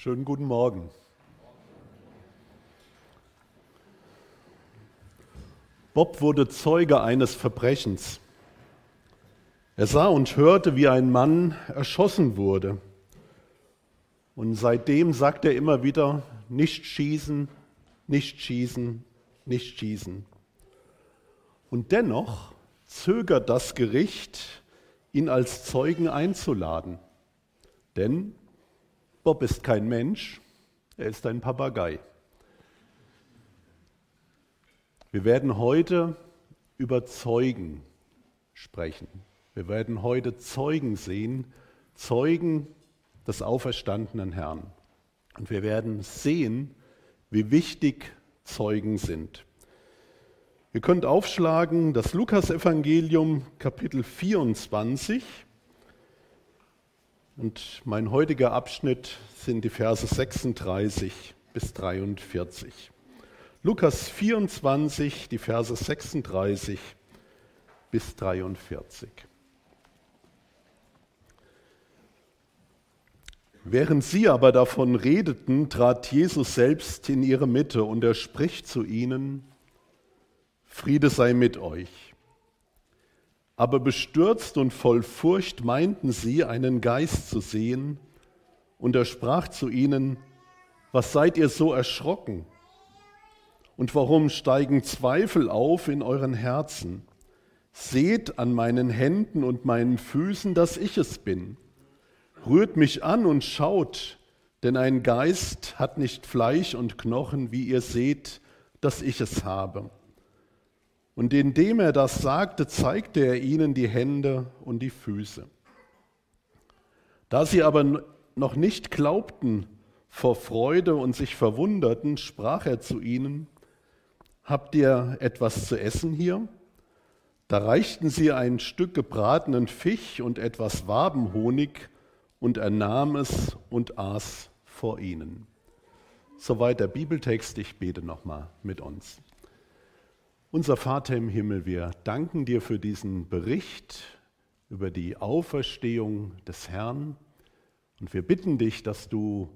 Schönen guten Morgen. Bob wurde Zeuge eines Verbrechens. Er sah und hörte, wie ein Mann erschossen wurde. Und seitdem sagt er immer wieder, nicht schießen, nicht schießen, nicht schießen. Und dennoch zögert das Gericht, ihn als Zeugen einzuladen. Denn Bob ist kein Mensch, er ist ein Papagei. Wir werden heute über Zeugen sprechen. Wir werden heute Zeugen sehen, Zeugen des auferstandenen Herrn. Und wir werden sehen, wie wichtig Zeugen sind. Ihr könnt aufschlagen das Lukasevangelium Kapitel 24 und mein heutiger Abschnitt sind die Verse 36 bis 43. Lukas 24, die Verse 36 bis 43. Während sie aber davon redeten, trat Jesus selbst in ihre Mitte und er spricht zu ihnen, Friede sei mit euch. Aber bestürzt und voll Furcht meinten sie, einen Geist zu sehen, und er sprach zu ihnen, was seid ihr so erschrocken? Und warum steigen Zweifel auf in euren Herzen? Seht an meinen Händen und meinen Füßen, dass ich es bin. Rührt mich an und schaut, denn ein Geist hat nicht Fleisch und Knochen, wie ihr seht, dass ich es habe. Und indem er das sagte, zeigte er ihnen die Hände und die Füße. Da sie aber noch nicht glaubten vor Freude und sich verwunderten, sprach er zu ihnen, Habt ihr etwas zu essen hier? Da reichten sie ein Stück gebratenen Fisch und etwas Wabenhonig, und er nahm es und aß vor ihnen. Soweit der Bibeltext, ich bete nochmal mit uns. Unser Vater im Himmel, wir danken dir für diesen Bericht über die Auferstehung des Herrn und wir bitten dich, dass du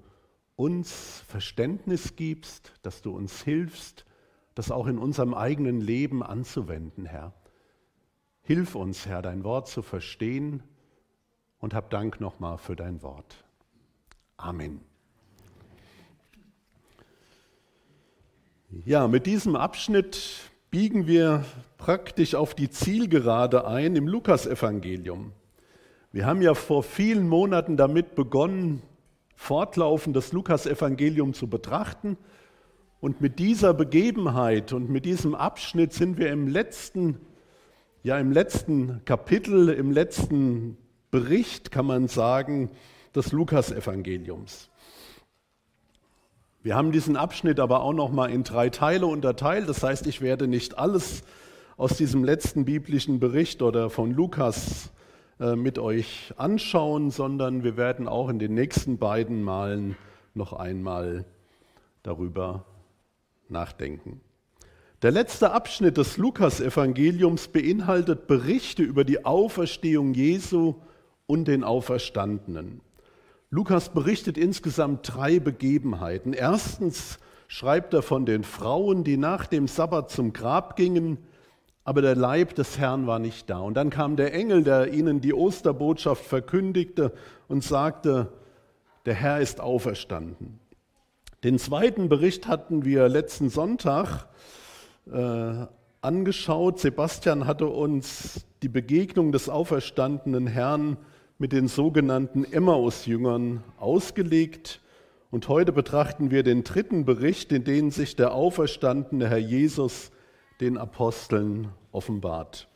uns Verständnis gibst, dass du uns hilfst, das auch in unserem eigenen Leben anzuwenden, Herr. Hilf uns, Herr, dein Wort zu verstehen und hab Dank nochmal für dein Wort. Amen. Ja, mit diesem Abschnitt biegen wir praktisch auf die Zielgerade ein im Lukasevangelium. Wir haben ja vor vielen Monaten damit begonnen, fortlaufend das Lukasevangelium zu betrachten. Und mit dieser Begebenheit und mit diesem Abschnitt sind wir im letzten, ja im letzten Kapitel, im letzten Bericht, kann man sagen, des Lukasevangeliums. Wir haben diesen Abschnitt aber auch noch mal in drei Teile unterteilt. Das heißt, ich werde nicht alles aus diesem letzten biblischen Bericht oder von Lukas äh, mit euch anschauen, sondern wir werden auch in den nächsten beiden Malen noch einmal darüber nachdenken. Der letzte Abschnitt des Lukas-Evangeliums beinhaltet Berichte über die Auferstehung Jesu und den Auferstandenen. Lukas berichtet insgesamt drei Begebenheiten. Erstens schreibt er von den Frauen, die nach dem Sabbat zum Grab gingen, aber der Leib des Herrn war nicht da. Und dann kam der Engel, der ihnen die Osterbotschaft verkündigte und sagte, der Herr ist auferstanden. Den zweiten Bericht hatten wir letzten Sonntag äh, angeschaut. Sebastian hatte uns die Begegnung des auferstandenen Herrn mit den sogenannten Emmaus-Jüngern ausgelegt. Und heute betrachten wir den dritten Bericht, in dem sich der auferstandene Herr Jesus den Aposteln offenbart.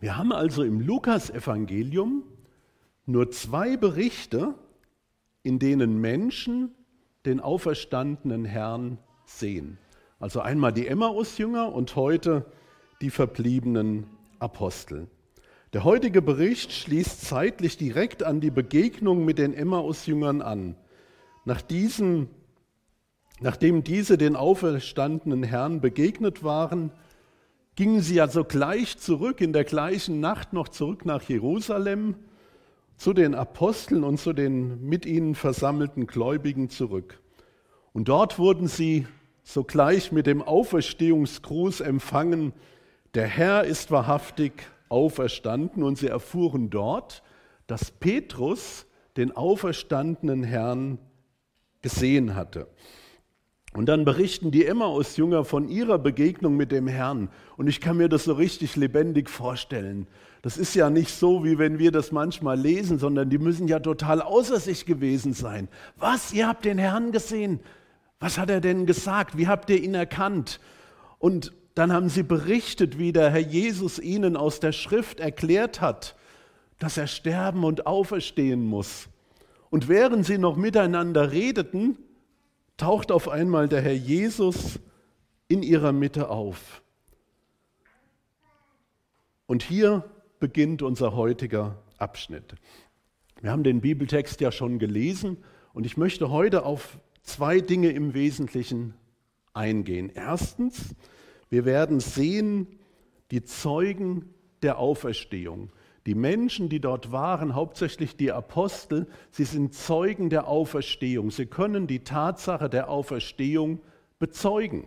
Wir haben also im Lukasevangelium nur zwei Berichte, in denen Menschen den auferstandenen Herrn sehen. Also einmal die Emmaus-Jünger und heute die verbliebenen Apostel. Der heutige Bericht schließt zeitlich direkt an die Begegnung mit den Emmaus-Jüngern an. Nach diesen, nachdem diese den auferstandenen Herrn begegnet waren, gingen sie also gleich zurück, in der gleichen Nacht noch zurück nach Jerusalem. zu den Aposteln und zu den mit ihnen versammelten Gläubigen zurück. Und dort wurden sie sogleich mit dem Auferstehungsgruß empfangen, der Herr ist wahrhaftig auferstanden. Und sie erfuhren dort, dass Petrus den auferstandenen Herrn gesehen hatte. Und dann berichten die Emmaus-Jünger von ihrer Begegnung mit dem Herrn. Und ich kann mir das so richtig lebendig vorstellen. Das ist ja nicht so, wie wenn wir das manchmal lesen, sondern die müssen ja total außer sich gewesen sein. Was? Ihr habt den Herrn gesehen? Was hat er denn gesagt? Wie habt ihr ihn erkannt? Und dann haben sie berichtet, wie der Herr Jesus ihnen aus der Schrift erklärt hat, dass er sterben und auferstehen muss. Und während sie noch miteinander redeten, taucht auf einmal der Herr Jesus in ihrer Mitte auf. Und hier beginnt unser heutiger Abschnitt. Wir haben den Bibeltext ja schon gelesen und ich möchte heute auf zwei Dinge im Wesentlichen eingehen. Erstens, wir werden sehen, die Zeugen der Auferstehung. Die Menschen, die dort waren, hauptsächlich die Apostel, sie sind Zeugen der Auferstehung. Sie können die Tatsache der Auferstehung bezeugen.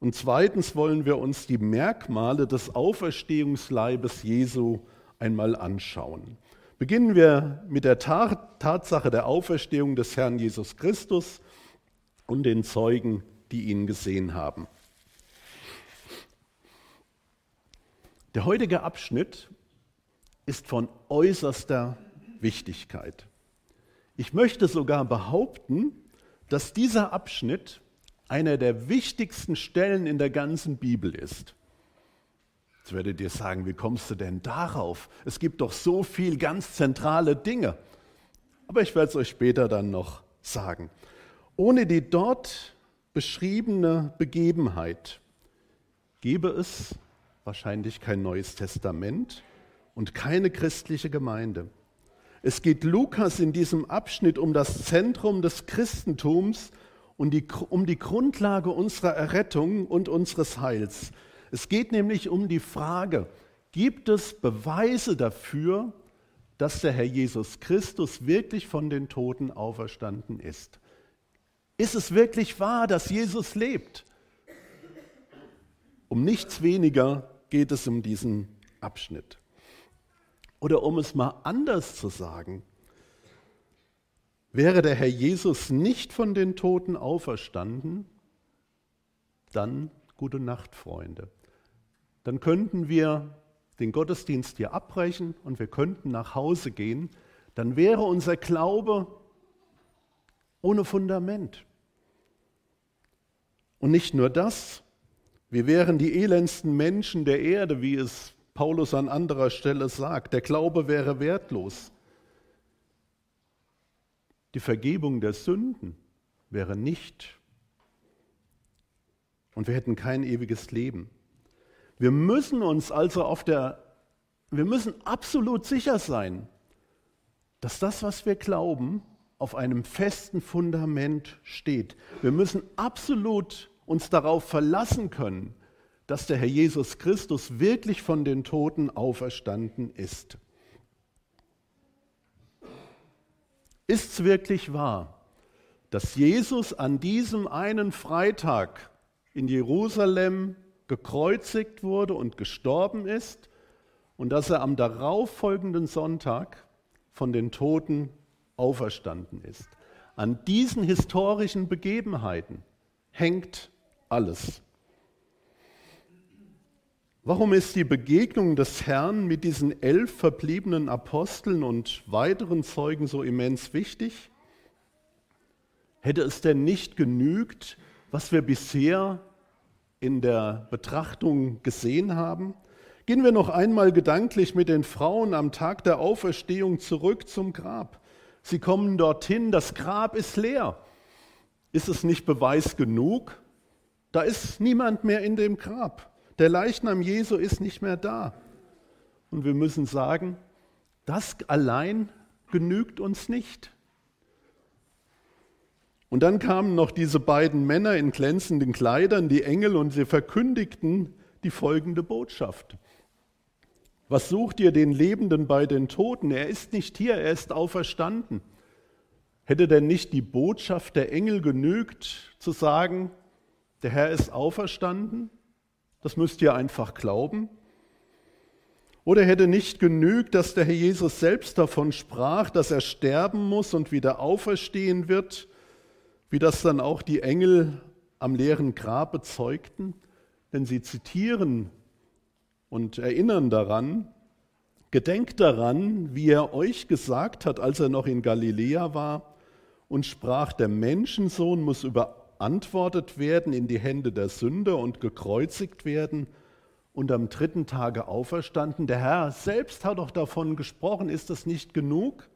Und zweitens wollen wir uns die Merkmale des Auferstehungsleibes Jesu einmal anschauen. Beginnen wir mit der Tatsache der Auferstehung des Herrn Jesus Christus und den Zeugen, die ihn gesehen haben. Der heutige Abschnitt ist von äußerster Wichtigkeit. Ich möchte sogar behaupten, dass dieser Abschnitt einer der wichtigsten Stellen in der ganzen Bibel ist. Jetzt werdet ihr sagen, wie kommst du denn darauf? Es gibt doch so viel ganz zentrale Dinge. Aber ich werde es euch später dann noch sagen. Ohne die dort beschriebene Begebenheit gäbe es wahrscheinlich kein neues Testament und keine christliche Gemeinde. Es geht Lukas in diesem Abschnitt um das Zentrum des Christentums und die, um die Grundlage unserer Errettung und unseres Heils. Es geht nämlich um die Frage, gibt es Beweise dafür, dass der Herr Jesus Christus wirklich von den Toten auferstanden ist? Ist es wirklich wahr, dass Jesus lebt? Um nichts weniger geht es um diesen Abschnitt. Oder um es mal anders zu sagen, wäre der Herr Jesus nicht von den Toten auferstanden, dann gute Nacht, Freunde. Dann könnten wir den Gottesdienst hier abbrechen und wir könnten nach Hause gehen. Dann wäre unser Glaube ohne Fundament. Und nicht nur das, wir wären die elendsten Menschen der Erde, wie es Paulus an anderer Stelle sagt, der Glaube wäre wertlos. Die Vergebung der Sünden wäre nicht. Und wir hätten kein ewiges Leben. Wir müssen uns also auf der, wir müssen absolut sicher sein, dass das, was wir glauben, auf einem festen Fundament steht. Wir müssen absolut uns darauf verlassen können, dass der Herr Jesus Christus wirklich von den Toten auferstanden ist. Ist es wirklich wahr, dass Jesus an diesem einen Freitag in Jerusalem gekreuzigt wurde und gestorben ist und dass er am darauffolgenden Sonntag von den Toten auferstanden ist? An diesen historischen Begebenheiten hängt alles. Warum ist die Begegnung des Herrn mit diesen elf verbliebenen Aposteln und weiteren Zeugen so immens wichtig? Hätte es denn nicht genügt, was wir bisher in der Betrachtung gesehen haben? Gehen wir noch einmal gedanklich mit den Frauen am Tag der Auferstehung zurück zum Grab. Sie kommen dorthin, das Grab ist leer. Ist es nicht Beweis genug? Da ist niemand mehr in dem Grab. Der Leichnam Jesu ist nicht mehr da. Und wir müssen sagen, das allein genügt uns nicht. Und dann kamen noch diese beiden Männer in glänzenden Kleidern, die Engel, und sie verkündigten die folgende Botschaft. Was sucht ihr den Lebenden bei den Toten? Er ist nicht hier, er ist auferstanden. Hätte denn nicht die Botschaft der Engel genügt, zu sagen, der Herr ist auferstanden? Das müsst ihr einfach glauben. Oder hätte nicht genügt, dass der Herr Jesus selbst davon sprach, dass er sterben muss und wieder auferstehen wird, wie das dann auch die Engel am leeren Grab bezeugten? Denn sie zitieren und erinnern daran, gedenkt daran, wie er euch gesagt hat, als er noch in Galiläa war und sprach, der Menschensohn muss überantwortet werden in die Hände der Sünder und gekreuzigt werden und am dritten Tage auferstanden. Der Herr selbst hat doch davon gesprochen, ist das nicht genug?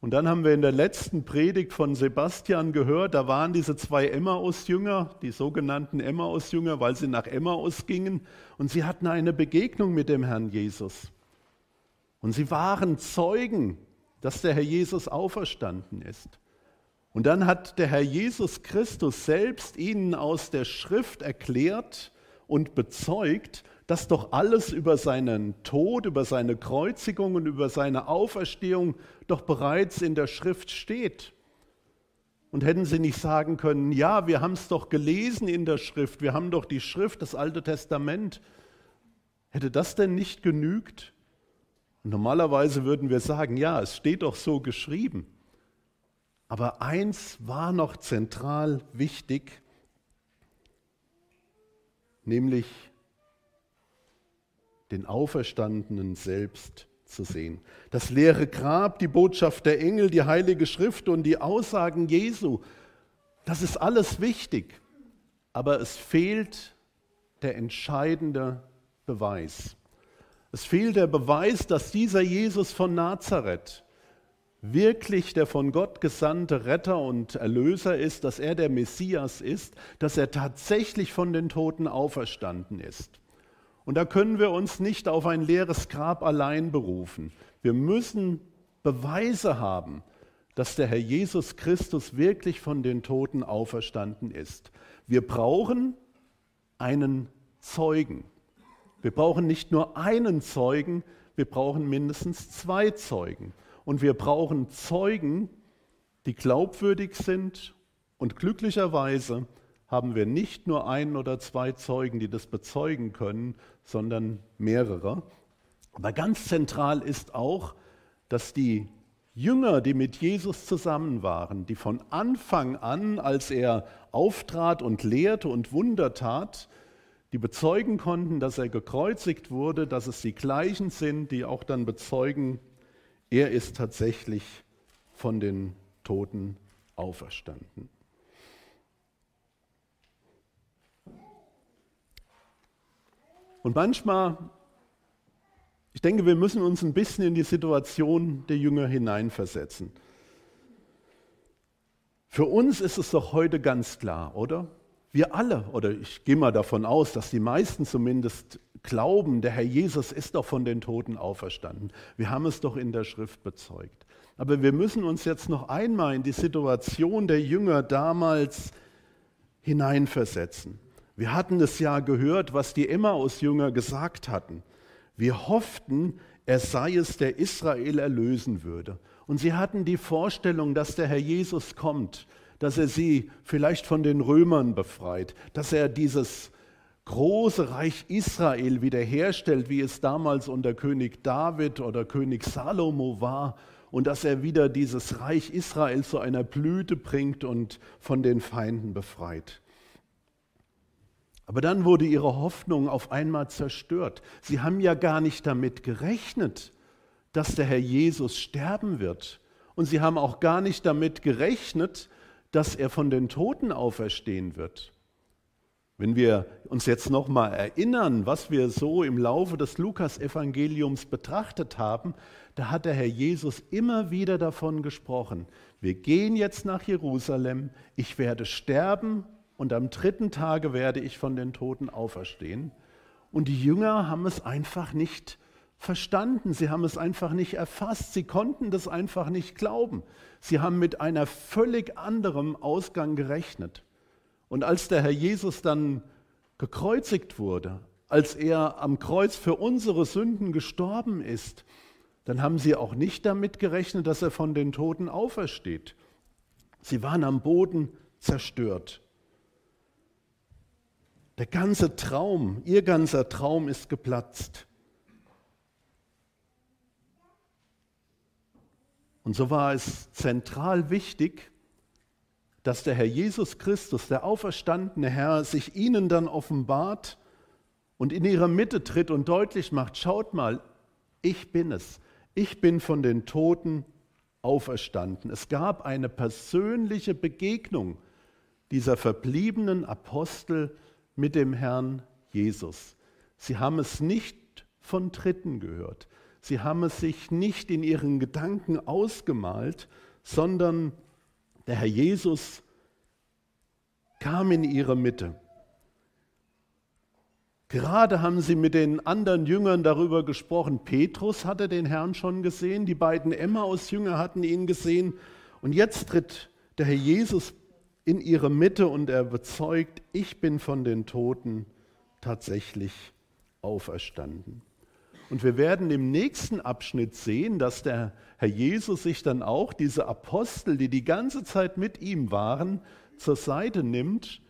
Und dann haben wir in der letzten Predigt von Sebastian gehört, da waren diese zwei Emmaus-Jünger, die sogenannten Emmaus-Jünger, weil sie nach Emmaus gingen und sie hatten eine Begegnung mit dem Herrn Jesus. Und sie waren Zeugen, dass der Herr Jesus auferstanden ist. Und dann hat der Herr Jesus Christus selbst ihnen aus der Schrift erklärt und bezeugt, dass doch alles über seinen Tod, über seine Kreuzigung und über seine Auferstehung doch bereits in der Schrift steht. Und hätten sie nicht sagen können, ja, wir haben es doch gelesen in der Schrift, wir haben doch die Schrift, das Alte Testament. Hätte das denn nicht genügt? Normalerweise würden wir sagen, ja, es steht doch so geschrieben. Aber eins war noch zentral wichtig, nämlich den Auferstandenen selbst zu sehen. Das leere Grab, die Botschaft der Engel, die Heilige Schrift und die Aussagen Jesu, das ist alles wichtig, aber es fehlt der entscheidende Beweis. Es fehlt der Beweis, dass dieser Jesus von Nazareth wirklich der von Gott gesandte Retter und Erlöser ist, dass er der Messias ist, dass er tatsächlich von den Toten auferstanden ist. Und da können wir uns nicht auf ein leeres Grab allein berufen. Wir müssen Beweise haben, dass der Herr Jesus Christus wirklich von den Toten auferstanden ist. Wir brauchen einen Zeugen. Wir brauchen nicht nur einen Zeugen, wir brauchen mindestens zwei Zeugen. Und wir brauchen Zeugen, die glaubwürdig sind und glücklicherweise haben wir nicht nur einen oder zwei Zeugen, die das bezeugen können, sondern mehrere. Aber ganz zentral ist auch, dass die Jünger, die mit Jesus zusammen waren, die von Anfang an, als er auftrat und lehrte und Wunder tat, die bezeugen konnten, dass er gekreuzigt wurde, dass es die gleichen sind, die auch dann bezeugen, er ist tatsächlich von den Toten auferstanden. Und manchmal, ich denke, wir müssen uns ein bisschen in die Situation der Jünger hineinversetzen. Für uns ist es doch heute ganz klar, oder? Wir alle, oder ich gehe mal davon aus, dass die meisten zumindest glauben, der Herr Jesus ist doch von den Toten auferstanden. Wir haben es doch in der Schrift bezeugt. Aber wir müssen uns jetzt noch einmal in die Situation der Jünger damals hineinversetzen. Wir hatten es ja gehört, was die Emmaus-Jünger gesagt hatten. Wir hofften, er sei es, der Israel erlösen würde. Und sie hatten die Vorstellung, dass der Herr Jesus kommt, dass er sie vielleicht von den Römern befreit, dass er dieses große Reich Israel wiederherstellt, wie es damals unter König David oder König Salomo war, und dass er wieder dieses Reich Israel zu einer Blüte bringt und von den Feinden befreit. Aber dann wurde ihre Hoffnung auf einmal zerstört. Sie haben ja gar nicht damit gerechnet, dass der Herr Jesus sterben wird. Und sie haben auch gar nicht damit gerechnet, dass er von den Toten auferstehen wird. Wenn wir uns jetzt noch mal erinnern, was wir so im Laufe des Lukas-Evangeliums betrachtet haben, da hat der Herr Jesus immer wieder davon gesprochen: Wir gehen jetzt nach Jerusalem, ich werde sterben und am dritten Tage werde ich von den Toten auferstehen. Und die Jünger haben es einfach nicht verstanden, sie haben es einfach nicht erfasst, sie konnten das einfach nicht glauben. Sie haben mit einer völlig anderen Ausgang gerechnet. Und als der Herr Jesus dann gekreuzigt wurde, als er am Kreuz für unsere Sünden gestorben ist, dann haben sie auch nicht damit gerechnet, dass er von den Toten aufersteht. Sie waren am Boden zerstört. Der ganze Traum, ihr ganzer Traum ist geplatzt. Und so war es zentral wichtig, dass der Herr Jesus Christus, der auferstandene Herr, sich ihnen dann offenbart und in ihre Mitte tritt und deutlich macht, schaut mal, ich bin es. Ich bin von den Toten auferstanden. Es gab eine persönliche Begegnung dieser verbliebenen Apostel mit dem Herrn Jesus. Sie haben es nicht von Dritten gehört. Sie haben es sich nicht in ihren Gedanken ausgemalt, sondern der Herr Jesus kam in ihre Mitte. Gerade haben sie mit den anderen Jüngern darüber gesprochen. Petrus hatte den Herrn schon gesehen, die beiden Emmaus-Jünger hatten ihn gesehen. Und jetzt tritt der Herr Jesus in ihre Mitte und er bezeugt, ich bin von den Toten tatsächlich auferstanden. Und wir werden im nächsten Abschnitt sehen, dass der Herr Jesus sich dann auch diese Apostel, die die ganze Zeit mit ihm waren, zur Seite nimmt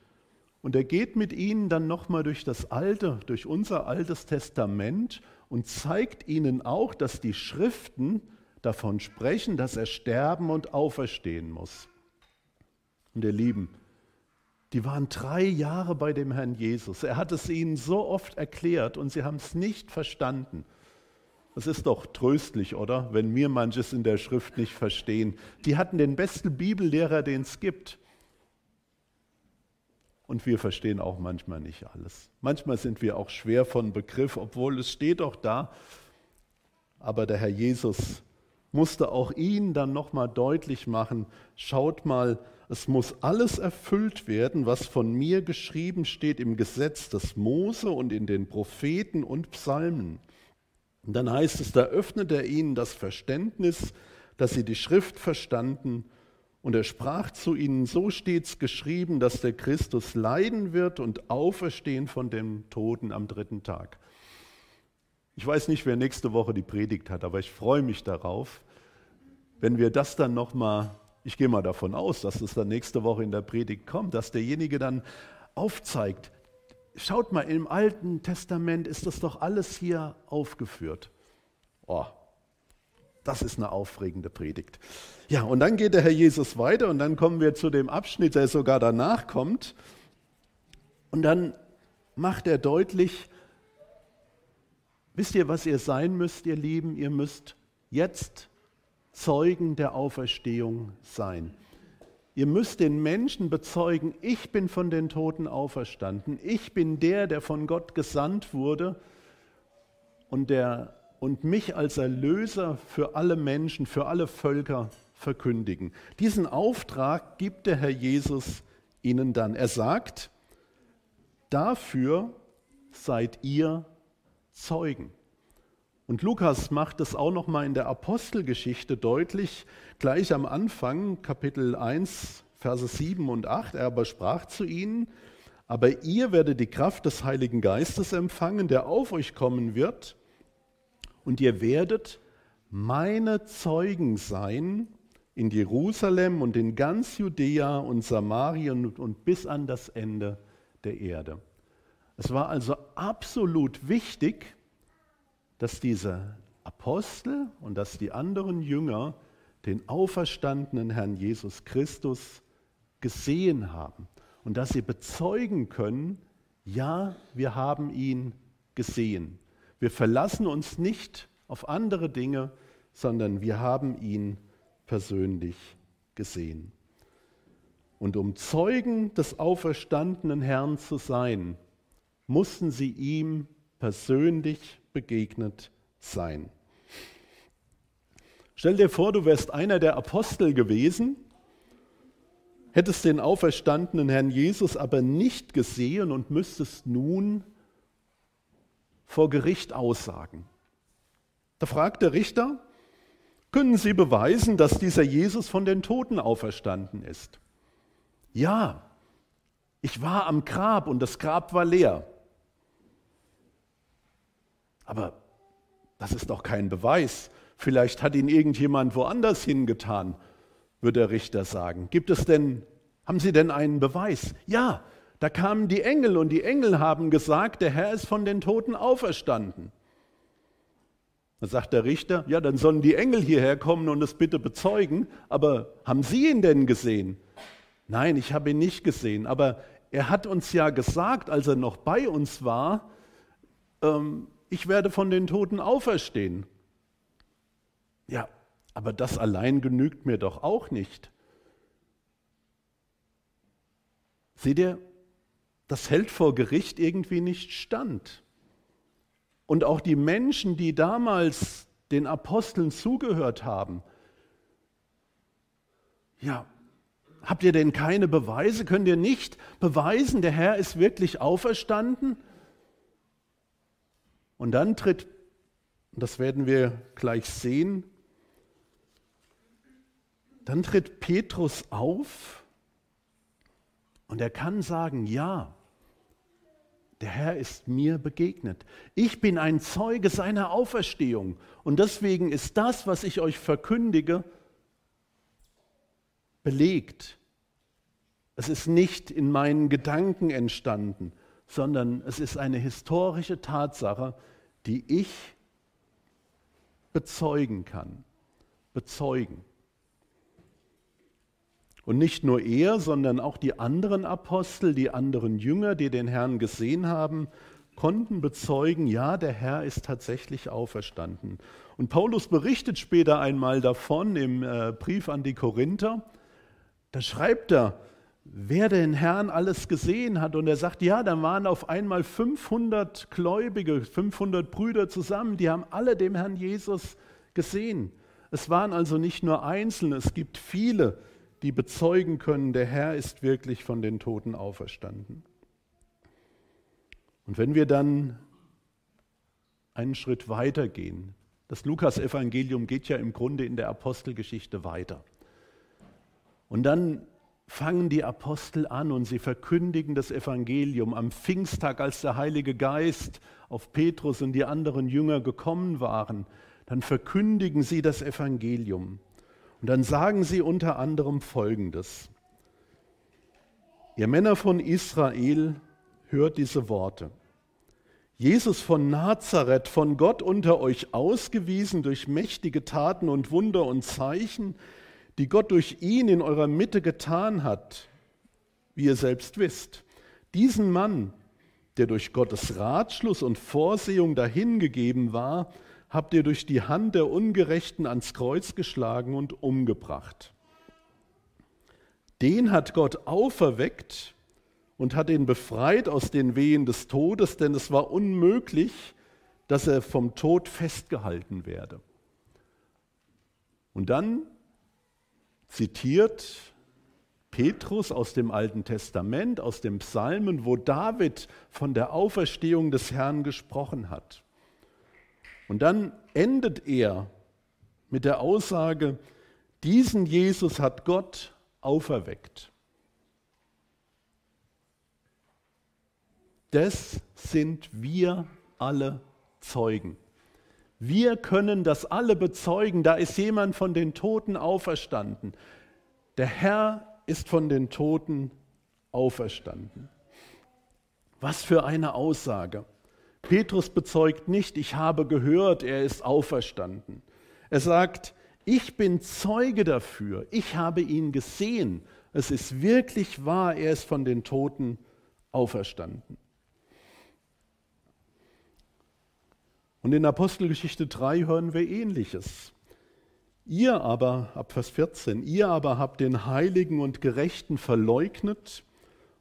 und er geht mit ihnen dann nochmal durch das alte, durch unser altes Testament und zeigt ihnen auch, dass die Schriften davon sprechen, dass er sterben und auferstehen muss. Und ihr Lieben, die waren drei Jahre bei dem Herrn Jesus. Er hat es ihnen so oft erklärt und sie haben es nicht verstanden. Das ist doch tröstlich, oder? Wenn wir manches in der Schrift nicht verstehen. Die hatten den besten Bibellehrer, den es gibt. Und wir verstehen auch manchmal nicht alles. Manchmal sind wir auch schwer von Begriff, obwohl es steht auch da. Aber der Herr Jesus musste auch ihn dann nochmal deutlich machen, schaut mal, es muss alles erfüllt werden, was von mir geschrieben steht im Gesetz des Mose und in den Propheten und Psalmen. Und dann heißt es, da öffnet er ihnen das Verständnis, dass sie die Schrift verstanden und er sprach zu ihnen, so steht's geschrieben, dass der Christus leiden wird und auferstehen von den Toten am dritten Tag. Ich weiß nicht, wer nächste Woche die Predigt hat, aber ich freue mich darauf, wenn wir das dann nochmal, ich gehe mal davon aus, dass es dann nächste Woche in der Predigt kommt, dass derjenige dann aufzeigt, schaut mal, im Alten Testament ist das doch alles hier aufgeführt. Oh, das ist eine aufregende Predigt. Ja, und dann geht der Herr Jesus weiter und dann kommen wir zu dem Abschnitt, der sogar danach kommt. Und dann macht er deutlich, wisst ihr, was ihr sein müsst, ihr Lieben? Ihr müsst jetzt Zeugen der Auferstehung sein. Ihr müsst den Menschen bezeugen, ich bin von den Toten auferstanden. Ich bin der, der von Gott gesandt wurde und der und mich als Erlöser für alle Menschen, für alle Völker verkündigen. Diesen Auftrag gibt der Herr Jesus ihnen dann. Er sagt, dafür seid ihr Zeugen. Und Lukas macht es auch noch mal in der Apostelgeschichte deutlich, gleich am Anfang, Kapitel 1, Verse 7 und 8. Er aber sprach zu ihnen, aber ihr werdet die Kraft des Heiligen Geistes empfangen, der auf euch kommen wird, und ihr werdet meine Zeugen sein in Jerusalem und in ganz Judäa und Samarien und bis an das Ende der Erde. Es war also absolut wichtig, dass diese Apostel und dass die anderen Jünger den auferstandenen Herrn Jesus Christus gesehen haben und dass sie bezeugen können, ja, wir haben ihn gesehen. Wir verlassen uns nicht auf andere Dinge, sondern wir haben ihn persönlich gesehen. Und um Zeugen des auferstandenen Herrn zu sein, mussten sie ihm persönlich begegnet sein. Stell dir vor, du wärst einer der Apostel gewesen, hättest den auferstandenen Herrn Jesus aber nicht gesehen und müsstest nun vor Gericht aussagen. Da fragt der Richter, können Sie beweisen, dass dieser Jesus von den Toten auferstanden ist? Ja, ich war am Grab und das Grab war leer. Aber das ist doch kein Beweis. Vielleicht hat ihn irgendjemand woanders hingetan, wird der Richter sagen. Gibt es denn, haben Sie denn einen Beweis? Ja, da kamen die Engel und die Engel haben gesagt, der Herr ist von den Toten auferstanden. Dann sagt der Richter, ja, dann sollen die Engel hierher kommen und es bitte bezeugen, aber haben Sie ihn denn gesehen? Nein, ich habe ihn nicht gesehen, aber er hat uns ja gesagt, als er noch bei uns war, ähm, ich werde von den Toten auferstehen. Ja, aber das allein genügt mir doch auch nicht. Seht ihr, das hält vor Gericht irgendwie nicht stand. Und auch die Menschen, die damals den Aposteln zugehört haben, ja, habt ihr denn keine Beweise? Könnt ihr nicht beweisen, der Herr ist wirklich auferstanden? Und dann tritt, das werden wir gleich sehen, dann tritt Petrus auf und er kann sagen, ja, der Herr ist mir begegnet. Ich bin ein Zeuge seiner Auferstehung. Und deswegen ist das, was ich euch verkündige, belegt. Es ist nicht in meinen Gedanken entstanden, sondern es ist eine historische Tatsache, die ich bezeugen kann. Bezeugen. Und nicht nur er, sondern auch die anderen Apostel, die anderen Jünger, die den Herrn gesehen haben, konnten bezeugen, ja, der Herr ist tatsächlich auferstanden. Und Paulus berichtet später einmal davon im äh, Brief an die Korinther. Da schreibt er, wer den Herrn alles gesehen hat. Und er sagt, ja, da waren auf einmal 500 Gläubige, 500 Brüder zusammen, die haben alle dem Herrn Jesus gesehen. Es waren also nicht nur Einzelne, es gibt viele, die bezeugen können, der Herr ist wirklich von den Toten auferstanden. Und wenn wir dann einen Schritt weiter gehen, das Lukas-Evangelium geht ja im Grunde in der Apostelgeschichte weiter. Und dann fangen die Apostel an und sie verkündigen das Evangelium am Pfingsttag, als der Heilige Geist auf Petrus und die anderen Jünger gekommen waren. Dann verkündigen sie das Evangelium. Und dann sagen sie unter anderem Folgendes. Ihr Männer von Israel, hört diese Worte. Jesus von Nazareth, von Gott unter euch ausgewiesen durch mächtige Taten und Wunder und Zeichen, die Gott durch ihn in eurer Mitte getan hat, wie ihr selbst wisst. Diesen Mann, der durch Gottes Ratschluss und Vorsehung dahingegeben war, habt ihr durch die Hand der Ungerechten ans Kreuz geschlagen und umgebracht. Den hat Gott auferweckt und hat ihn befreit aus den Wehen des Todes, denn es war unmöglich, dass er vom Tod festgehalten werde. Und dann zitiert Petrus aus dem Alten Testament, aus dem Psalmen, wo David von der Auferstehung des Herrn gesprochen hat. Und dann endet er mit der Aussage, diesen Jesus hat Gott auferweckt. Das sind wir alle Zeugen. Wir können das alle bezeugen. Da ist jemand von den Toten auferstanden. Der Herr ist von den Toten auferstanden. Was für eine Aussage. Petrus bezeugt nicht, ich habe gehört, er ist auferstanden. Er sagt, ich bin Zeuge dafür, ich habe ihn gesehen. Es ist wirklich wahr, er ist von den Toten auferstanden. Und in Apostelgeschichte 3 hören wir ähnliches. Ihr aber, ab Vers 14, ihr aber habt den Heiligen und Gerechten verleugnet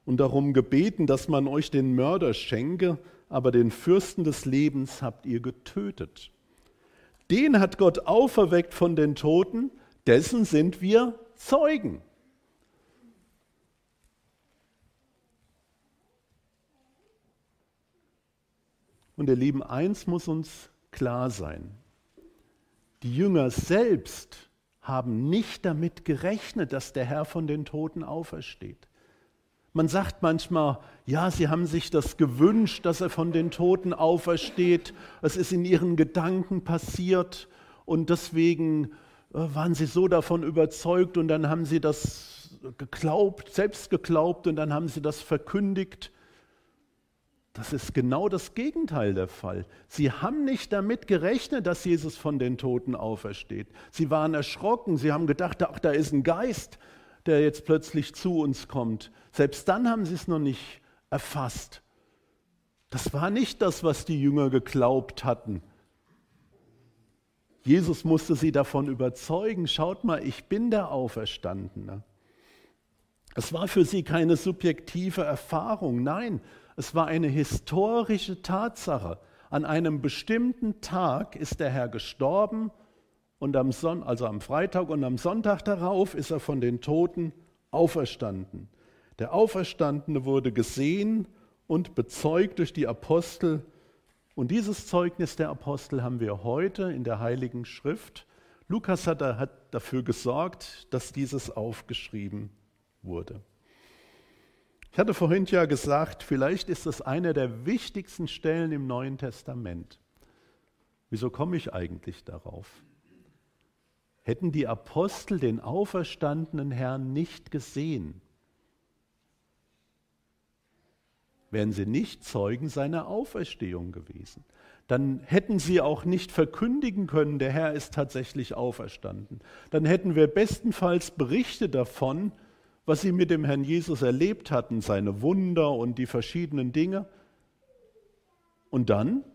und darum gebeten, dass man euch den Mörder schenke, aber den Fürsten des Lebens habt ihr getötet. Den hat Gott auferweckt von den Toten, dessen sind wir Zeugen. Und ihr Lieben, eins muss uns klar sein. Die Jünger selbst haben nicht damit gerechnet, dass der Herr von den Toten aufersteht. Man sagt manchmal, ja, sie haben sich das gewünscht, dass er von den Toten aufersteht. Es ist in ihren Gedanken passiert und deswegen äh, waren sie so davon überzeugt und dann haben sie das geglaubt, selbst geglaubt und dann haben sie das verkündigt. Das ist genau das Gegenteil der Fall. Sie haben nicht damit gerechnet, dass Jesus von den Toten aufersteht. Sie waren erschrocken, sie haben gedacht, ach, da ist ein Geist, der jetzt plötzlich zu uns kommt. Selbst dann haben sie es noch nicht erfasst. Das war nicht das, was die Jünger geglaubt hatten. Jesus musste sie davon überzeugen, schaut mal, ich bin der Auferstandene. Es war für sie keine subjektive Erfahrung, nein, es war eine historische Tatsache. An einem bestimmten Tag ist der Herr gestorben und am Son also am Freitag und am Sonntag darauf ist er von den Toten auferstanden. Der Auferstandene wurde gesehen und bezeugt durch die Apostel. Und dieses Zeugnis der Apostel haben wir heute in der Heiligen Schrift. Lukas hat, hat dafür gesorgt, dass dieses aufgeschrieben wurde. Ich hatte vorhin ja gesagt, vielleicht ist das eine der wichtigsten Stellen im Neuen Testament. Wieso komme ich eigentlich darauf? Hätten die Apostel den auferstandenen Herrn nicht gesehen, wären sie nicht Zeugen seiner Auferstehung gewesen. Dann hätten sie auch nicht verkündigen können, der Herr ist tatsächlich auferstanden. Dann hätten wir bestenfalls Berichte davon, was sie mit dem Herrn Jesus erlebt hatten, seine Wunder und die verschiedenen Dinge. Und dann?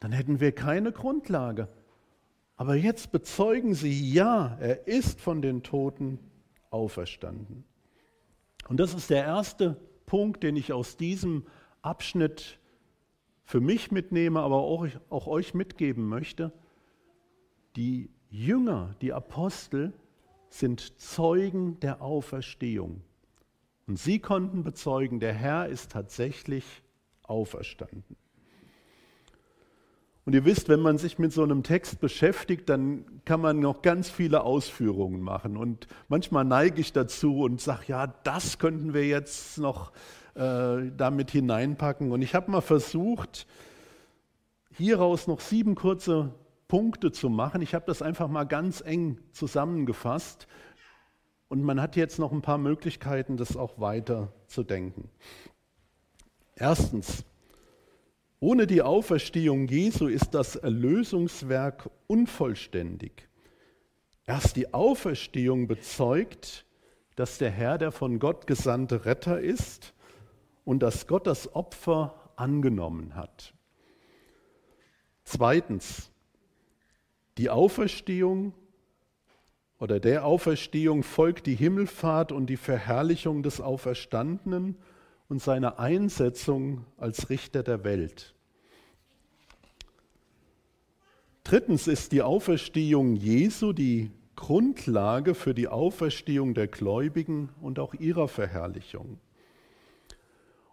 Dann hätten wir keine Grundlage. Aber jetzt bezeugen sie, ja, er ist von den Toten auferstanden. Und das ist der erste Punkt, den ich aus diesem Abschnitt für mich mitnehme, aber auch, auch euch mitgeben möchte. Die Jünger, die Apostel, sind Zeugen der Auferstehung. Und sie konnten bezeugen, der Herr ist tatsächlich auferstanden. Und ihr wisst, wenn man sich mit so einem Text beschäftigt, dann kann man noch ganz viele Ausführungen machen. Und manchmal neige ich dazu und sage, ja, das könnten wir jetzt noch äh, damit hineinpacken. Und ich habe mal versucht, hieraus noch sieben kurze Punkte zu machen. Ich habe das einfach mal ganz eng zusammengefasst und man hat jetzt noch ein paar Möglichkeiten, das auch weiter zu denken. Erstens, ohne die Auferstehung Jesu ist das Erlösungswerk unvollständig. Erst die Auferstehung bezeugt, dass der Herr der von Gott gesandte Retter ist und dass Gott das Opfer angenommen hat. Zweitens, die Auferstehung oder der Auferstehung folgt die Himmelfahrt und die Verherrlichung des Auferstandenen und seine Einsetzung als Richter der Welt. Drittens ist die Auferstehung Jesu die Grundlage für die Auferstehung der Gläubigen und auch ihrer Verherrlichung.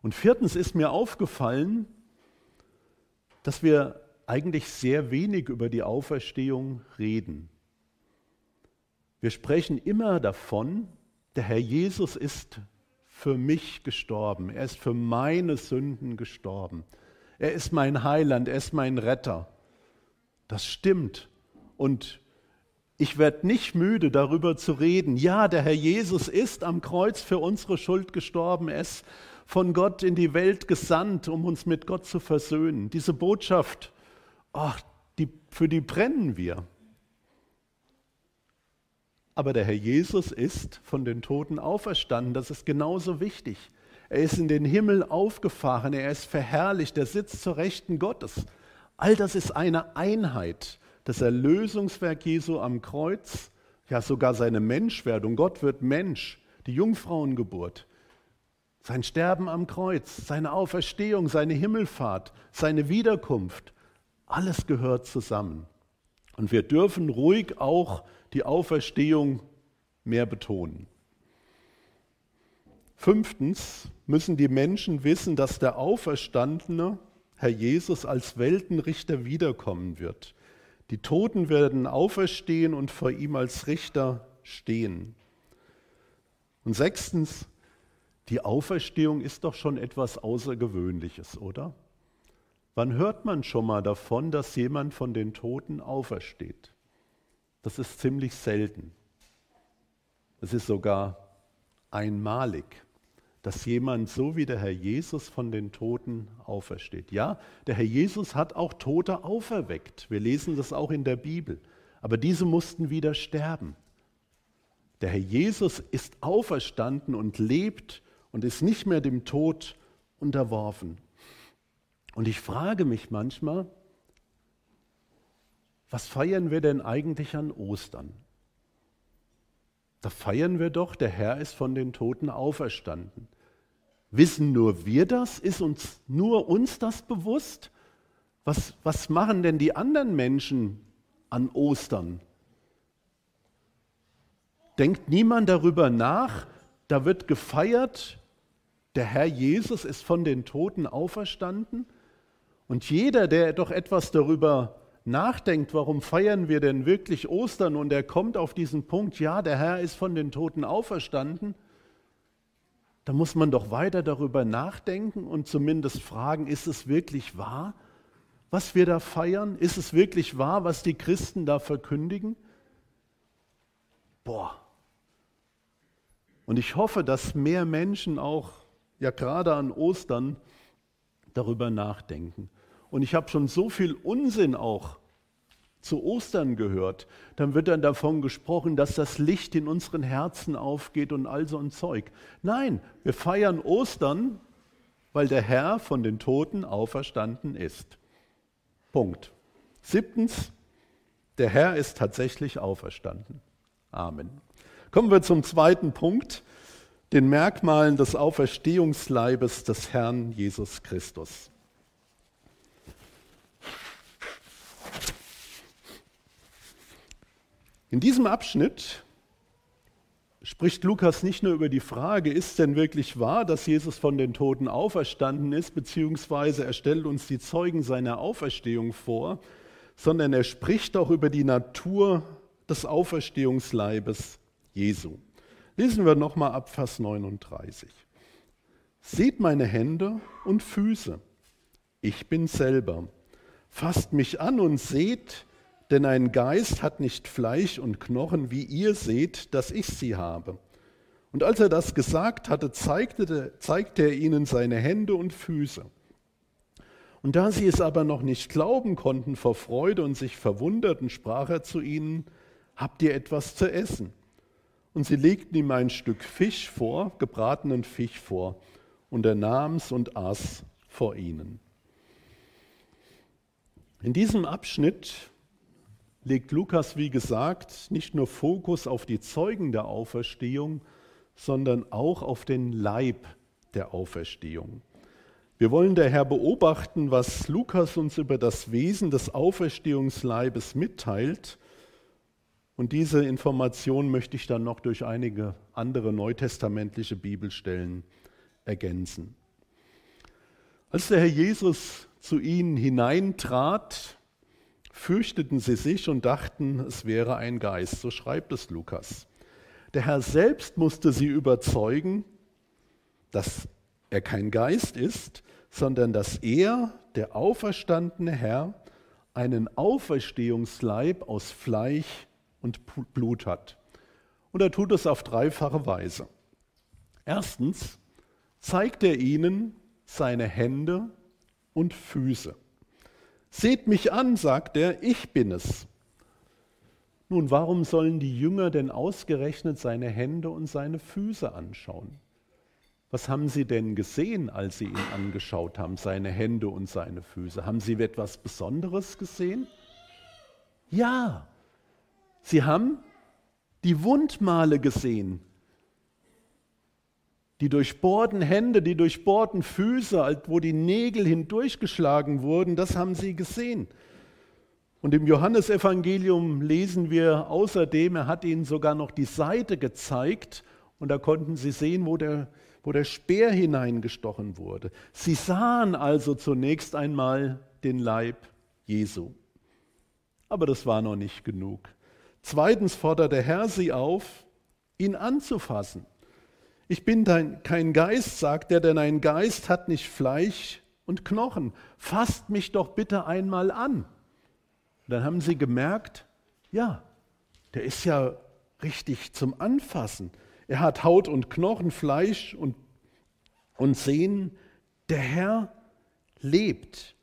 Und viertens ist mir aufgefallen, dass wir eigentlich sehr wenig über die Auferstehung reden. Wir sprechen immer davon, der Herr Jesus ist für mich gestorben, er ist für meine Sünden gestorben. Er ist mein Heiland, er ist mein Retter. Das stimmt. Und ich werde nicht müde, darüber zu reden. Ja, der Herr Jesus ist am Kreuz für unsere Schuld gestorben. Er ist von Gott in die Welt gesandt, um uns mit Gott zu versöhnen. Diese Botschaft ach, die, für die brennen wir. Aber der Herr Jesus ist von den Toten auferstanden. Das ist genauso wichtig. Er ist in den Himmel aufgefahren. Er ist verherrlicht. Er sitzt zur Rechten Gottes. All das ist eine Einheit. Das Erlösungswerk Jesu am Kreuz, ja sogar seine Menschwerdung. Gott wird Mensch. Die Jungfrauengeburt. Sein Sterben am Kreuz, seine Auferstehung, seine Himmelfahrt, seine Wiederkunft alles gehört zusammen. Und wir dürfen ruhig auch die Auferstehung mehr betonen. Fünftens müssen die Menschen wissen, dass der Auferstandene, Herr Jesus, als Weltenrichter wiederkommen wird. Die Toten werden auferstehen und vor ihm als Richter stehen. Und sechstens, Die Auferstehung ist doch schon etwas Außergewöhnliches, oder? Wann hört man schon mal davon, dass jemand von den Toten aufersteht? Das ist ziemlich selten. Es ist sogar einmalig, dass jemand so wie der Herr Jesus von den Toten aufersteht. Ja, der Herr Jesus hat auch Tote auferweckt. Wir lesen das auch in der Bibel. Aber diese mussten wieder sterben. Der Herr Jesus ist auferstanden und lebt und ist nicht mehr dem Tod unterworfen. Und ich frage mich manchmal, was feiern wir denn eigentlich an Ostern? Da feiern wir doch, der Herr ist von den Toten auferstanden. Wissen nur wir das? Ist uns nur uns das bewusst? Was, was machen denn die anderen Menschen an Ostern? Denkt niemand darüber nach? Da wird gefeiert, der Herr Jesus ist von den Toten auferstanden. Und jeder, der doch etwas darüber nachdenkt, warum feiern wir denn wirklich Ostern und er kommt auf diesen Punkt, ja, der Herr ist von den Toten auferstanden, da muss man doch weiter darüber nachdenken und zumindest fragen, ist es wirklich wahr, was wir da feiern? Ist es wirklich wahr, was die Christen da verkündigen? Boah. Und ich hoffe, dass mehr Menschen auch, ja gerade an Ostern, darüber nachdenken. Und ich habe schon so viel Unsinn auch zu Ostern gehört. Dann wird dann davon gesprochen, dass das Licht in unseren Herzen aufgeht und all so ein Zeug. Nein, wir feiern Ostern, weil der Herr von den Toten auferstanden ist. Punkt. Siebtens, der Herr ist tatsächlich auferstanden. Amen. Kommen wir zum zweiten Punkt, den Merkmalen des Auferstehungsleibes des Herrn Jesus Christus. In diesem Abschnitt spricht Lukas nicht nur über die Frage, ist denn wirklich wahr, dass Jesus von den Toten auferstanden ist, beziehungsweise er stellt uns die Zeugen seiner Auferstehung vor, sondern er spricht auch über die Natur des Auferstehungsleibes Jesu. Lesen wir nochmal ab Vers 39. Seht meine Hände und Füße, ich bin selber. Fasst mich an und seht, denn ein Geist hat nicht Fleisch und Knochen, wie ihr seht, dass ich sie habe. Und als er das gesagt hatte, zeigte, zeigte er ihnen seine Hände und Füße. Und da sie es aber noch nicht glauben konnten vor Freude und sich verwunderten, sprach er zu ihnen, habt ihr etwas zu essen? Und sie legten ihm ein Stück Fisch vor, gebratenen Fisch vor, und er nahm's und aß vor ihnen. In diesem Abschnitt legt Lukas, wie gesagt, nicht nur Fokus auf die Zeugen der Auferstehung, sondern auch auf den Leib der Auferstehung. Wir wollen daher beobachten, was Lukas uns über das Wesen des Auferstehungsleibes mitteilt. Und diese Information möchte ich dann noch durch einige andere neutestamentliche Bibelstellen ergänzen. Als der Herr Jesus zu ihnen hineintrat, fürchteten sie sich und dachten, es wäre ein Geist. So schreibt es Lukas. Der Herr selbst musste sie überzeugen, dass er kein Geist ist, sondern dass er, der auferstandene Herr, einen Auferstehungsleib aus Fleisch und Blut hat. Und er tut es auf dreifache Weise. Erstens zeigt er ihnen seine Hände und Füße. Seht mich an, sagt er, ich bin es. Nun, warum sollen die Jünger denn ausgerechnet seine Hände und seine Füße anschauen? Was haben sie denn gesehen, als sie ihn angeschaut haben, seine Hände und seine Füße? Haben sie etwas Besonderes gesehen? Ja, sie haben die Wundmale gesehen, die durchbohrten Hände, die durchbohrten Füße, wo die Nägel hindurchgeschlagen wurden, das haben sie gesehen. Und im Johannesevangelium lesen wir außerdem, er hat ihnen sogar noch die Seite gezeigt und da konnten sie sehen, wo der, wo der Speer hineingestochen wurde. Sie sahen also zunächst einmal den Leib Jesu. Aber das war noch nicht genug. Zweitens fordert der Herr sie auf, ihn anzufassen. Ich bin dein, kein Geist, sagt er, denn ein Geist hat nicht Fleisch und Knochen. Fasst mich doch bitte einmal an. dann haben sie gemerkt, ja, der ist ja richtig zum Anfassen. Er hat Haut und Knochen, Fleisch und, und Sehnen. Der Herr lebt.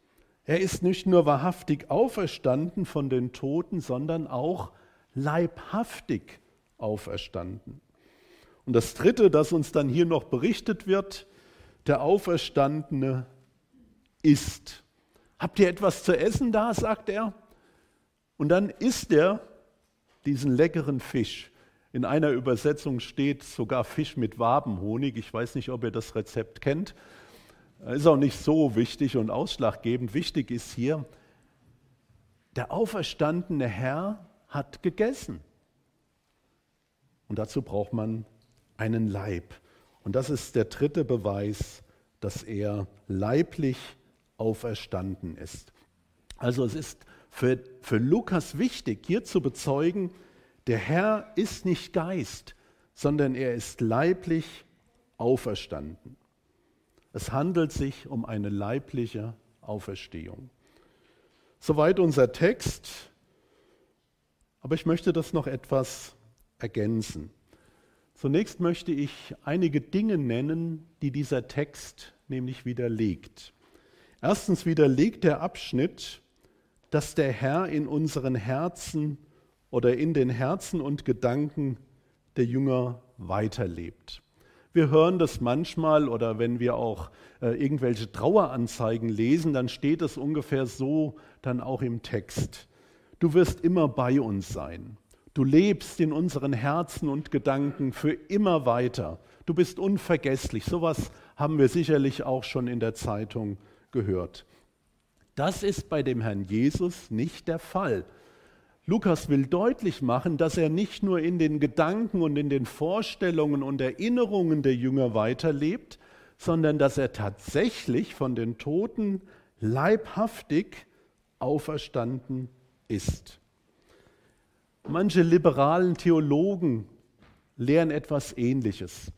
Er ist nicht nur wahrhaftig auferstanden von den Toten, sondern auch leibhaftig auferstanden. Und das Dritte, das uns dann hier noch berichtet wird, der Auferstandene ist. Habt ihr etwas zu essen da, sagt er. Und dann isst er diesen leckeren Fisch. In einer Übersetzung steht sogar Fisch mit Wabenhonig. Ich weiß nicht, ob ihr das Rezept kennt. Ist auch nicht so wichtig und ausschlaggebend. Wichtig ist hier, der auferstandene Herr hat gegessen. Und dazu braucht man einen Leib. Und das ist der dritte Beweis, dass er leiblich auferstanden ist. Also es ist für, für Lukas wichtig, hier zu bezeugen, der Herr ist nicht Geist, sondern er ist leiblich auferstanden. Es handelt sich um eine leibliche Auferstehung. Soweit unser Text, aber ich möchte das noch etwas ergänzen. Zunächst möchte ich einige Dinge nennen, die dieser Text nämlich widerlegt. Erstens widerlegt der Abschnitt, dass der Herr in unseren Herzen oder in den Herzen und Gedanken der Jünger weiterlebt. Wir hören das manchmal oder wenn wir auch äh, irgendwelche Traueranzeigen lesen, dann steht es ungefähr so dann auch im Text. Du wirst immer bei uns sein. Du lebst in unseren Herzen und Gedanken für immer weiter. Du bist unvergesslich. Sowas haben wir sicherlich auch schon in der Zeitung gehört. Das ist bei dem Herrn Jesus nicht der Fall. Lukas will deutlich machen, dass er nicht nur in den Gedanken und in den Vorstellungen und Erinnerungen der Jünger weiterlebt, sondern dass er tatsächlich von den Toten leibhaftig auferstanden ist. Manche liberalen Theologen lehren etwas Ähnliches.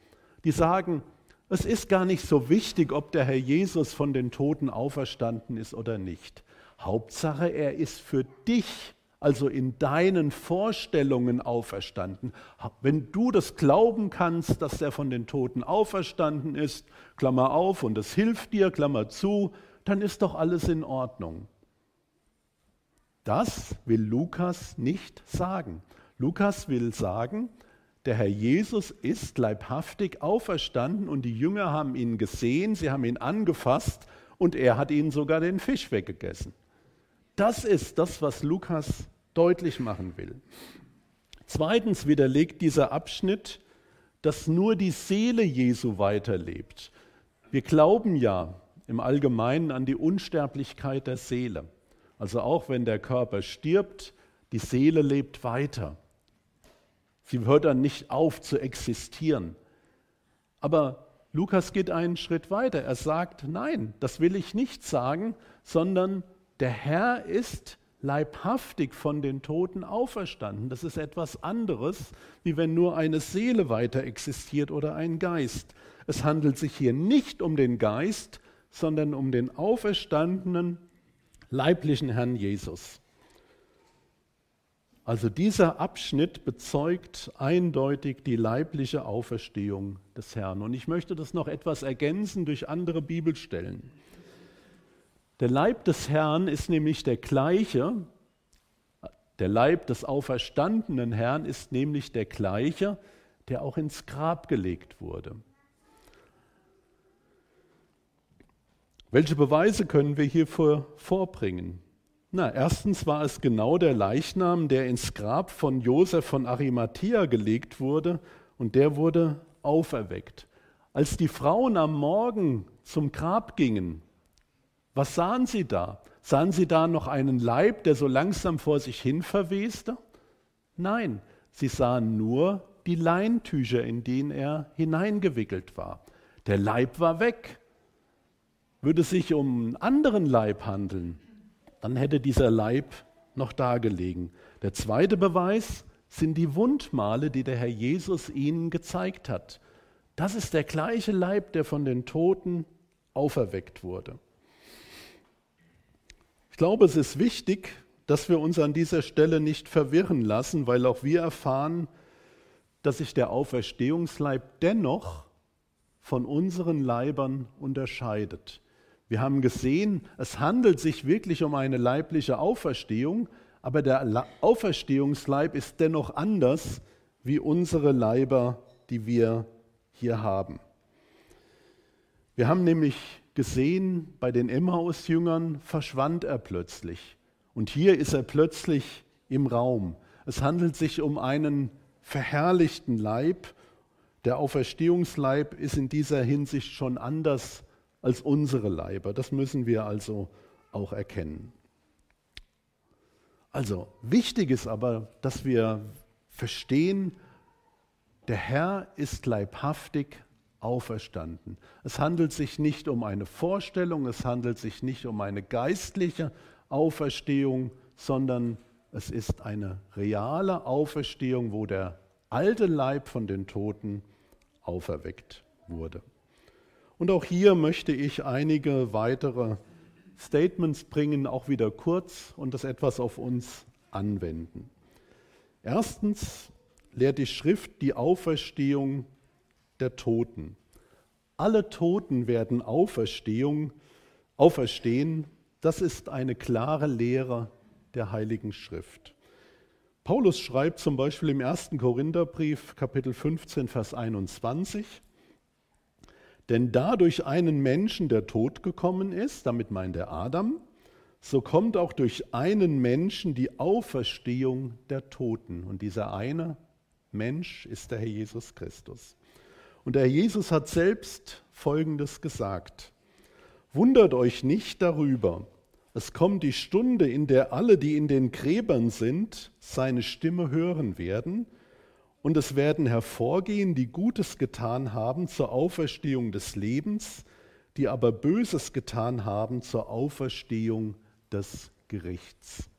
Die sagen, es ist gar nicht so wichtig, ob der Herr Jesus von den Toten auferstanden ist oder nicht. Hauptsache, er ist für dich, also in deinen Vorstellungen auferstanden. Wenn du das glauben kannst, dass er von den Toten auferstanden ist, Klammer auf, und es hilft dir, Klammer zu, dann ist doch alles in Ordnung. Das will Lukas nicht sagen. Lukas will sagen, der Herr Jesus ist leibhaftig auferstanden und die Jünger haben ihn gesehen, sie haben ihn angefasst und er hat ihnen sogar den Fisch weggegessen. Das ist das, was Lukas deutlich machen will. Zweitens widerlegt dieser Abschnitt, dass nur die Seele Jesu weiterlebt. Wir glauben ja im Allgemeinen an die Unsterblichkeit der Seele. Also auch wenn der Körper stirbt, die Seele lebt weiter. Sie hört dann nicht auf zu existieren. Aber Lukas geht einen Schritt weiter. Er sagt, nein, das will ich nicht sagen, sondern der Herr ist leibhaftig von den Toten auferstanden. Das ist etwas anderes, wie wenn nur eine Seele weiter existiert oder ein Geist. Es handelt sich hier nicht um den Geist, sondern um den auferstandenen leiblichen Herrn Jesus. Also dieser Abschnitt bezeugt eindeutig die leibliche Auferstehung des Herrn. Und ich möchte das noch etwas ergänzen durch andere Bibelstellen. Der Leib des Herrn ist nämlich der gleiche, der Leib des auferstandenen Herrn ist nämlich der gleiche, der auch ins Grab gelegt wurde. Welche Beweise können wir hierfür vorbringen? Na, erstens war es genau der Leichnam, der ins Grab von Josef von Arimathea gelegt wurde und der wurde auferweckt. Als die Frauen am Morgen zum Grab gingen, was sahen sie da? Sahen sie da noch einen Leib, der so langsam vor sich hin verweste? Nein, sie sahen nur die Leintücher, in denen er hineingewickelt war. Der Leib war weg. Würde es sich um einen anderen Leib handeln, dann hätte dieser Leib noch dagelegen. Der zweite Beweis sind die Wundmale, die der Herr Jesus ihnen gezeigt hat. Das ist der gleiche Leib, der von den Toten auferweckt wurde. Ich glaube, es ist wichtig, dass wir uns an dieser Stelle nicht verwirren lassen, weil auch wir erfahren, dass sich der Auferstehungsleib dennoch von unseren Leibern unterscheidet. Wir haben gesehen, es handelt sich wirklich um eine leibliche Auferstehung, aber der Auferstehungsleib ist dennoch anders wie unsere Leiber, die wir hier haben. Wir haben nämlich gesehen, bei den Emmaus-Jüngern verschwand er plötzlich. Und hier ist er plötzlich im Raum. Es handelt sich um einen verherrlichten Leib. Der Auferstehungsleib ist in dieser Hinsicht schon anders als unsere Leiber. Das müssen wir also auch erkennen. Also wichtig ist aber, dass wir verstehen, der Herr ist leibhaftig auferstanden. Es handelt sich nicht um eine Vorstellung, es handelt sich nicht um eine geistliche Auferstehung, sondern es ist eine reale Auferstehung, wo der alte Leib von den Toten auferweckt wurde. Und auch hier möchte ich einige weitere Statements bringen, auch wieder kurz und das etwas auf uns anwenden. Erstens lehrt die Schrift die Auferstehung der Toten. Alle Toten werden Auferstehung, auferstehen. Das ist eine klare Lehre der Heiligen Schrift. Paulus schreibt zum Beispiel im 1. Korintherbrief, Kapitel 15, Vers 21, denn da durch einen Menschen der Tod gekommen ist, damit meint er Adam, so kommt auch durch einen Menschen die Auferstehung der Toten. Und dieser eine Mensch ist der Herr Jesus Christus. Und der Herr Jesus hat selbst Folgendes gesagt. Wundert euch nicht darüber. Es kommt die Stunde, in der alle, die in den Gräbern sind, seine Stimme hören werden und es werden hervorgehen, die Gutes getan haben zur Auferstehung des Lebens, die aber Böses getan haben zur Auferstehung des Gerichts.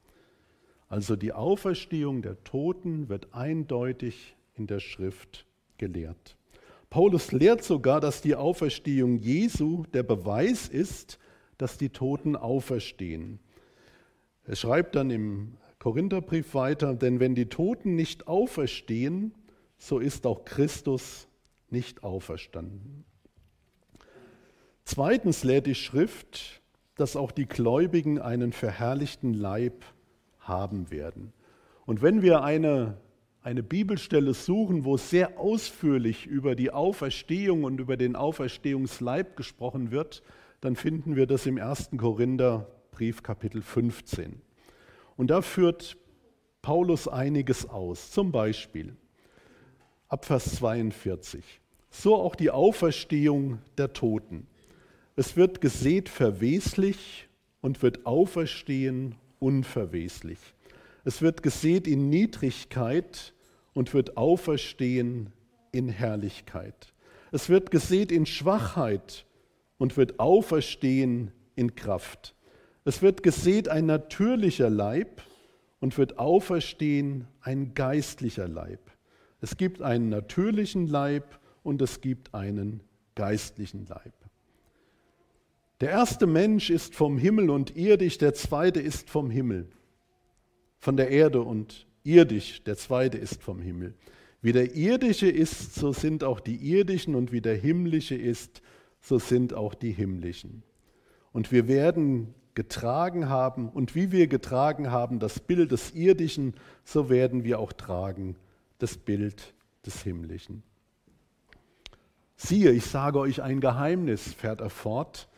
Also die Auferstehung der Toten wird eindeutig in der Schrift gelehrt. Paulus lehrt sogar, dass die Auferstehung Jesu der Beweis ist, dass die Toten auferstehen. Er schreibt dann im Korintherbrief weiter, denn wenn die Toten nicht auferstehen, so ist auch Christus nicht auferstanden. Zweitens lehrt die Schrift, dass auch die Gläubigen einen verherrlichten Leib haben werden. Und wenn wir eine, eine Bibelstelle suchen, wo sehr ausführlich über die Auferstehung und über den Auferstehungsleib gesprochen wird, dann finden wir das im 1. Korintherbrief Kapitel 15. Und da führt Paulus einiges aus. Zum Beispiel ab Vers 42. So auch die Auferstehung der Toten. Es wird gesät verweslich und wird auferstehen unverweslich. Es wird gesät in Niedrigkeit und wird auferstehen in Herrlichkeit. Es wird gesät in Schwachheit und wird auferstehen in Kraft. Es wird gesät ein natürlicher Leib und wird auferstehen ein geistlicher Leib. Es gibt einen natürlichen Leib und es gibt einen geistlichen Leib. Der erste Mensch ist vom Himmel und irdisch, der zweite ist vom Himmel, von der Erde und irdisch, der zweite ist vom Himmel. Wie der irdische ist, so sind auch die irdischen und wie der himmlische ist, so sind auch die himmlischen. Und wir werden getragen haben und wie wir getragen haben das Bild des irdischen, so werden wir auch tragen das Bild des himmlischen. Siehe, ich sage euch ein Geheimnis, fährt er fort.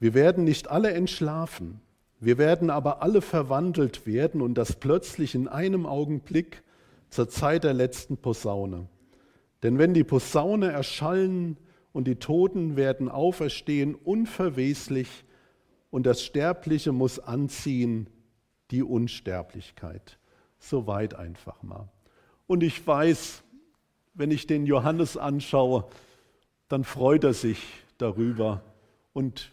Wir werden nicht alle entschlafen, wir werden aber alle verwandelt werden und das plötzlich in einem Augenblick zur Zeit der letzten Posaune. Denn wenn die Posaune erschallen, und die Toten werden auferstehen unverweslich und das Sterbliche muss anziehen die Unsterblichkeit. Soweit einfach mal. Und ich weiß, wenn ich den Johannes anschaue, dann freut er sich darüber. Und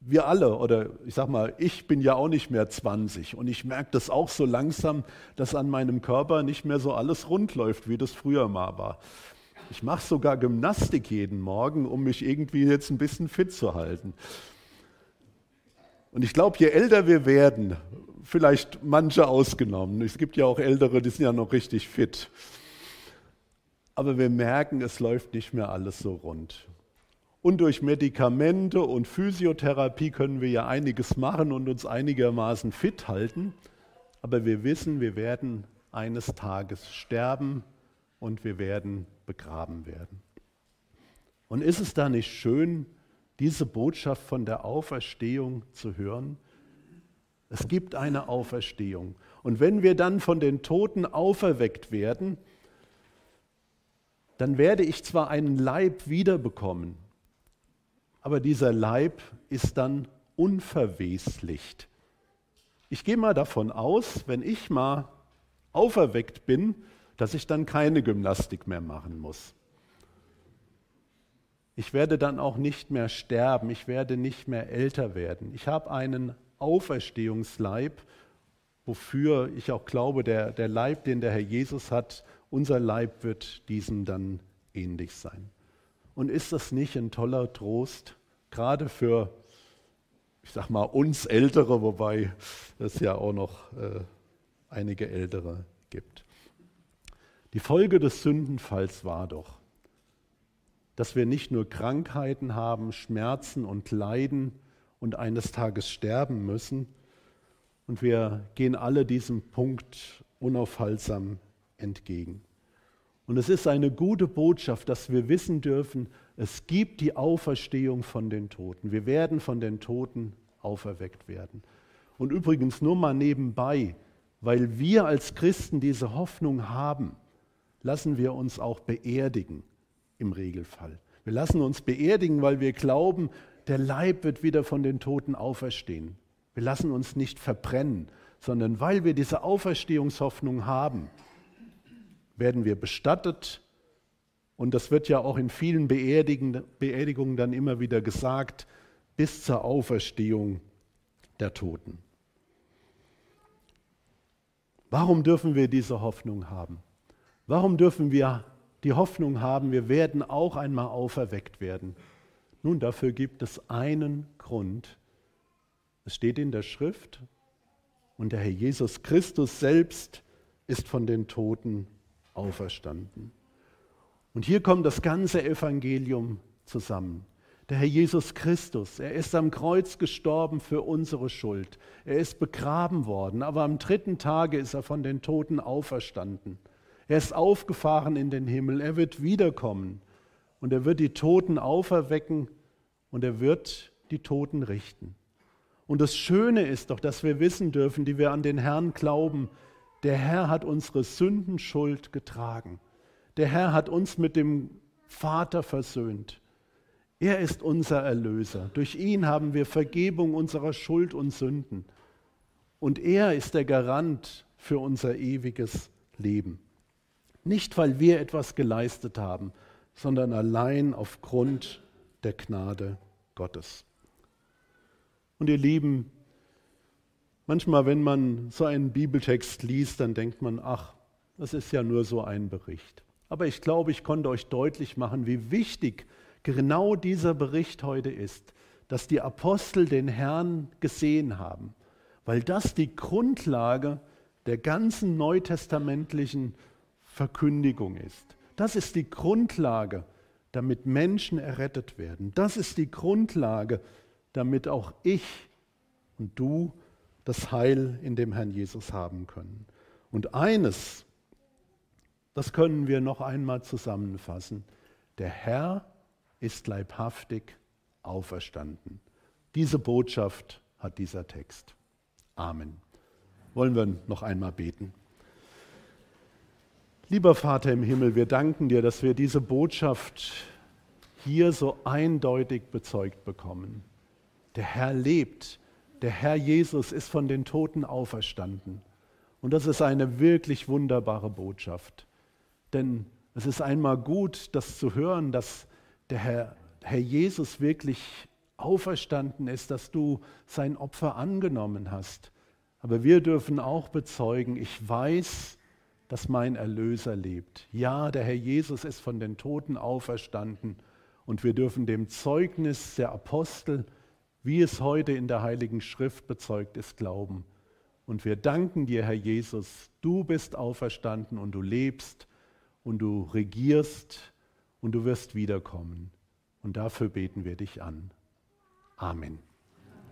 wir alle, oder ich sag mal, ich bin ja auch nicht mehr 20 und ich merke das auch so langsam, dass an meinem Körper nicht mehr so alles rund läuft, wie das früher mal war. Ich mache sogar Gymnastik jeden Morgen, um mich irgendwie jetzt ein bisschen fit zu halten. Und ich glaube, je älter wir werden, vielleicht manche ausgenommen, es gibt ja auch Ältere, die sind ja noch richtig fit, aber wir merken, es läuft nicht mehr alles so rund. Und durch Medikamente und Physiotherapie können wir ja einiges machen und uns einigermaßen fit halten. Aber wir wissen, wir werden eines Tages sterben und wir werden begraben werden. Und ist es da nicht schön, diese Botschaft von der Auferstehung zu hören? Es gibt eine Auferstehung. Und wenn wir dann von den Toten auferweckt werden, dann werde ich zwar einen Leib wiederbekommen, aber dieser Leib ist dann unverweslicht. Ich gehe mal davon aus, wenn ich mal auferweckt bin, dass ich dann keine Gymnastik mehr machen muss. Ich werde dann auch nicht mehr sterben, ich werde nicht mehr älter werden. Ich habe einen Auferstehungsleib, wofür ich auch glaube, der, der Leib, den der Herr Jesus hat, unser Leib wird diesem dann ähnlich sein. Und ist das nicht ein toller Trost? gerade für, ich sag mal, uns Ältere, wobei es ja auch noch äh, einige Ältere gibt. Die Folge des Sündenfalls war doch, dass wir nicht nur Krankheiten haben, Schmerzen und Leiden und eines Tages sterben müssen, und wir gehen alle diesem Punkt unaufhaltsam entgegen. Und es ist eine gute Botschaft, dass wir wissen dürfen, es gibt die Auferstehung von den Toten. Wir werden von den Toten auferweckt werden. Und übrigens nur mal nebenbei, weil wir als Christen diese Hoffnung haben, lassen wir uns auch beerdigen im Regelfall. Wir lassen uns beerdigen, weil wir glauben, der Leib wird wieder von den Toten auferstehen. Wir lassen uns nicht verbrennen, sondern weil wir diese Auferstehungshoffnung haben, werden wir bestattet und das wird ja auch in vielen Beerdigungen dann immer wieder gesagt, bis zur Auferstehung der Toten. Warum dürfen wir diese Hoffnung haben? Warum dürfen wir die Hoffnung haben, wir werden auch einmal auferweckt werden? Nun, dafür gibt es einen Grund. Es steht in der Schrift und der Herr Jesus Christus selbst ist von den Toten auferstanden. Und hier kommt das ganze Evangelium zusammen. Der Herr Jesus Christus, er ist am Kreuz gestorben für unsere Schuld. Er ist begraben worden, aber am dritten Tage ist er von den Toten auferstanden. Er ist aufgefahren in den Himmel, er wird wiederkommen und er wird die Toten auferwecken und er wird die Toten richten. Und das Schöne ist doch, dass wir wissen dürfen, die wir an den Herrn glauben, der Herr hat unsere Sündenschuld getragen. Der Herr hat uns mit dem Vater versöhnt. Er ist unser Erlöser. Durch ihn haben wir Vergebung unserer Schuld und Sünden. Und er ist der Garant für unser ewiges Leben. Nicht, weil wir etwas geleistet haben, sondern allein aufgrund der Gnade Gottes. Und ihr Lieben, manchmal, wenn man so einen Bibeltext liest, dann denkt man, ach, das ist ja nur so ein Bericht. Aber ich glaube, ich konnte euch deutlich machen, wie wichtig genau dieser Bericht heute ist, dass die Apostel den Herrn gesehen haben, weil das die Grundlage der ganzen neutestamentlichen Verkündigung ist. Das ist die Grundlage, damit Menschen errettet werden. Das ist die Grundlage, damit auch ich und du das Heil in dem Herrn Jesus haben können. Und eines das können wir noch einmal zusammenfassen. Der Herr ist leibhaftig auferstanden. Diese Botschaft hat dieser Text. Amen. Wollen wir noch einmal beten. Lieber Vater im Himmel, wir danken dir, dass wir diese Botschaft hier so eindeutig bezeugt bekommen. Der Herr lebt, der Herr Jesus ist von den Toten auferstanden. Und das ist eine wirklich wunderbare Botschaft. Denn es ist einmal gut, das zu hören, dass der Herr, Herr Jesus wirklich auferstanden ist, dass du sein Opfer angenommen hast. Aber wir dürfen auch bezeugen, ich weiß, dass mein Erlöser lebt. Ja, der Herr Jesus ist von den Toten auferstanden und wir dürfen dem Zeugnis der Apostel, wie es heute in der Heiligen Schrift bezeugt ist, glauben. Und wir danken dir, Herr Jesus, du bist auferstanden und du lebst und du regierst und du wirst wiederkommen. Und dafür beten wir dich an. Amen.